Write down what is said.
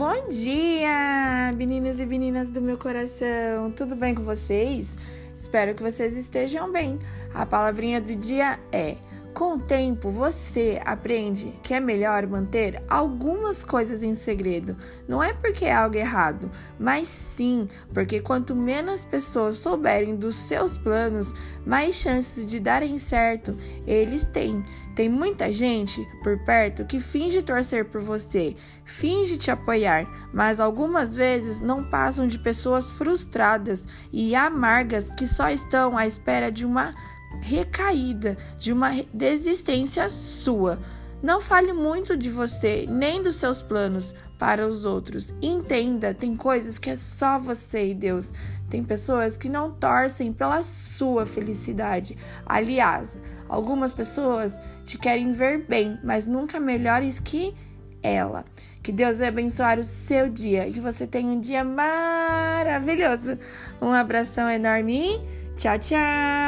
Bom dia, meninos e meninas do meu coração. Tudo bem com vocês? Espero que vocês estejam bem. A palavrinha do dia é: com o tempo, você aprende que é melhor manter algumas coisas em segredo. Não é porque é algo errado, mas sim porque quanto menos pessoas souberem dos seus planos, mais chances de darem certo eles têm. Tem muita gente por perto que finge torcer por você, finge te apoiar, mas algumas vezes não passam de pessoas frustradas e amargas que só estão à espera de uma recaída, de uma desistência sua. Não fale muito de você, nem dos seus planos para os outros. Entenda, tem coisas que é só você e Deus. Tem pessoas que não torcem pela sua felicidade. Aliás, algumas pessoas te querem ver bem, mas nunca melhores que ela. Que Deus vai abençoar o seu dia e que você tenha um dia maravilhoso. Um abração enorme tchau, tchau!